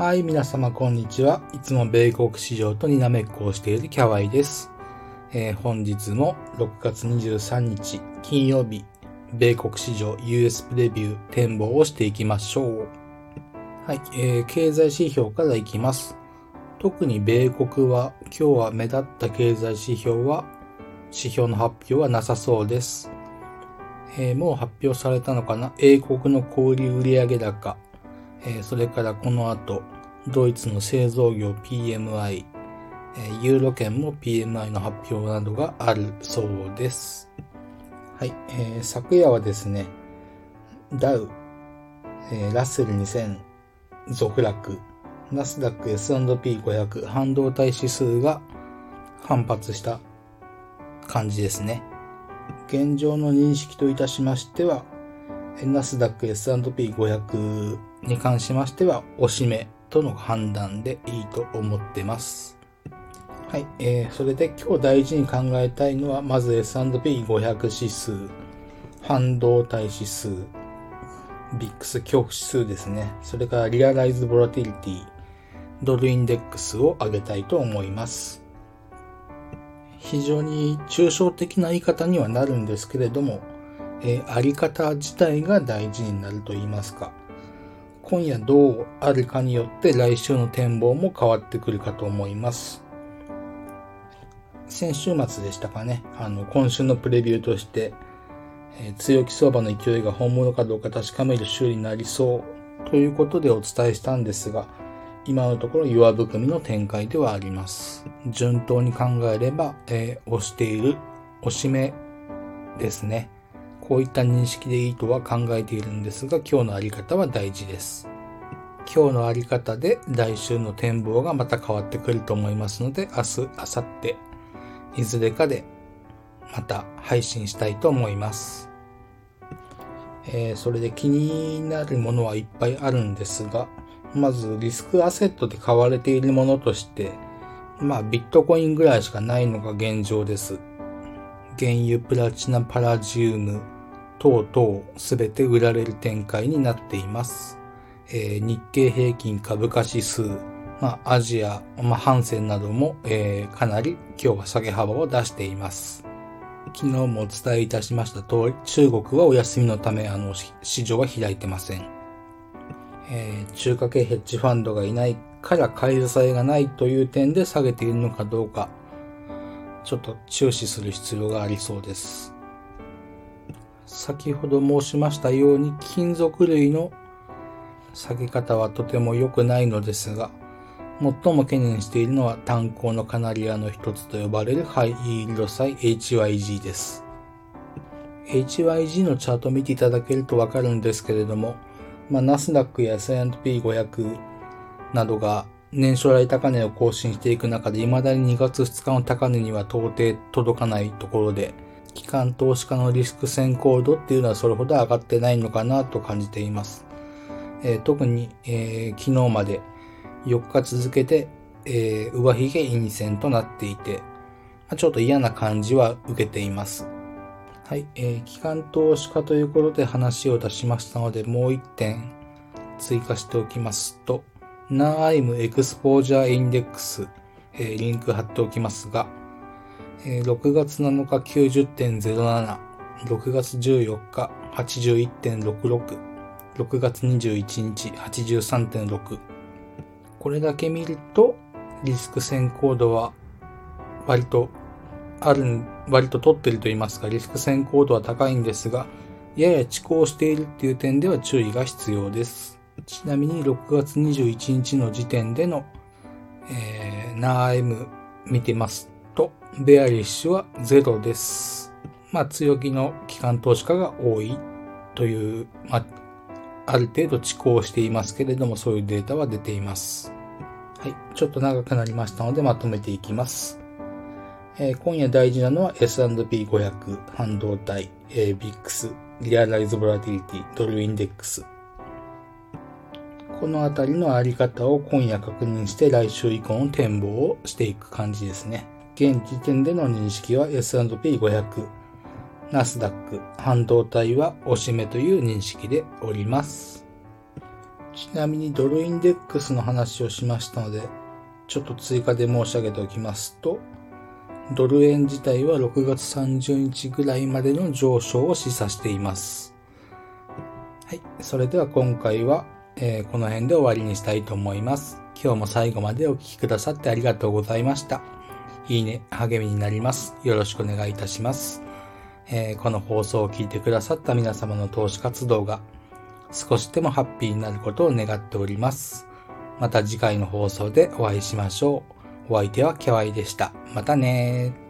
はい、皆様こんにちは。いつも米国市場とにらめっこをしているキャワイです。えー、本日も6月23日金曜日、米国市場 US プレビュー展望をしていきましょう。はい、えー、経済指標からいきます。特に米国は今日は目立った経済指標は指標の発表はなさそうです。えー、もう発表されたのかな？英国の小売売上高、えー、それからこの後、ドイツの製造業 PMI、えー、ユーロ圏も PMI の発表などがあるそうです。はい、えー、昨夜はですね、ダウ、えー、ラッセル2000続落、ナスダック S&P500 半導体指数が反発した感じですね。現状の認識といたしましては、ナスダック S&P500 に関しましては、おしめとの判断でいいと思ってます。はい、えー、それで今日大事に考えたいのは、まず S&P500 指数、半導体指数、ビックス恐怖指数ですね。それからリアライズボラティリティ、ドルインデックスを上げたいと思います。非常に抽象的な言い方にはなるんですけれども、えー、あり方自体が大事になると言いますか、今夜どうあるかによって来週の展望も変わってくるかと思います。先週末でしたかね、あの、今週のプレビューとして、えー、強気相場の勢いが本物かどうか確かめる週になりそうということでお伝えしたんですが、今のところ弱含みの展開ではあります。順当に考えれば、えー、押している、押し目ですね。こういった認識でいいとは考えているんですが、今日のあり方は大事です。今日のあり方で来週の展望がまた変わってくると思いますので、明日、明後日、いずれかでまた配信したいと思います。えー、それで気になるものはいっぱいあるんですが、まずリスクアセットで買われているものとして、まあビットコインぐらいしかないのが現状です。原油、プラチナ、パラジウム等々すべて売られる展開になっています。えー、日経平均株価指数、まあ、アジア、まあ、ハンセンなども、えー、かなり今日は下げ幅を出しています。昨日もお伝えいたしました通り、中国はお休みのため、あの、市場は開いてません。えー、中華系ヘッジファンドがいないから買い支えがないという点で下げているのかどうか、ちょっと注視する必要がありそうです。先ほど申しましたように金属類の下げ方はとても良くないのですが、最も懸念しているのは炭鉱のカナリアの一つと呼ばれるハイイールド債 HYG です。HYG のチャートを見ていただけるとわかるんですけれども、まあ、ナスダックや S&P500 などが年初来高値を更新していく中で未だに2月2日の高値には到底届かないところで、機関投資家のリスク先行度っていうのはそれほど上がってないのかなと感じています。えー、特に、えー、昨日まで4日続けて、えー、上髭陰線となっていて、まあ、ちょっと嫌な感じは受けています。はい、えー、機関投資家ということで話を出しましたので、もう一点追加しておきますと、 NAAIM Exposure Index、えー、リンク貼っておきますが、え、6月7日90.07、6月14日81.66、6月21日83.6。これだけ見ると、リスク選好度は割とある、割と取ってると言いますか、リスク先行度は高いんですが、やや遅行しているっていう点では注意が必要です。ちなみに6月21日の時点での、えー、ナーエム見てますと、ベアリッシュは0です。まあ、強気の機関投資家が多いという、まあ、ある程度遅行していますけれども、そういうデータは出ています。はい。ちょっと長くなりましたので、まとめていきます。えー、今夜大事なのは S&P500、半導体、えー、VIX、リアライズボラティリティ、ドルインデックス。このあたりのあり方を今夜確認して来週以降の展望をしていく感じですね。現時点での認識は S&P500、ナスダック、半導体はおしめという認識でおります。ちなみにドルインデックスの話をしましたので、ちょっと追加で申し上げておきますと、ドル円自体は6月30日ぐらいまでの上昇を示唆しています。はい。それでは今回は、えー、この辺で終わりにしたいと思います。今日も最後までお聴きくださってありがとうございました。いいね、励みになります。よろしくお願いいたします。えー、この放送を聞いてくださった皆様の投資活動が少しでもハッピーになることを願っております。また次回の放送でお会いしましょう。お相手はキャワイでした。またね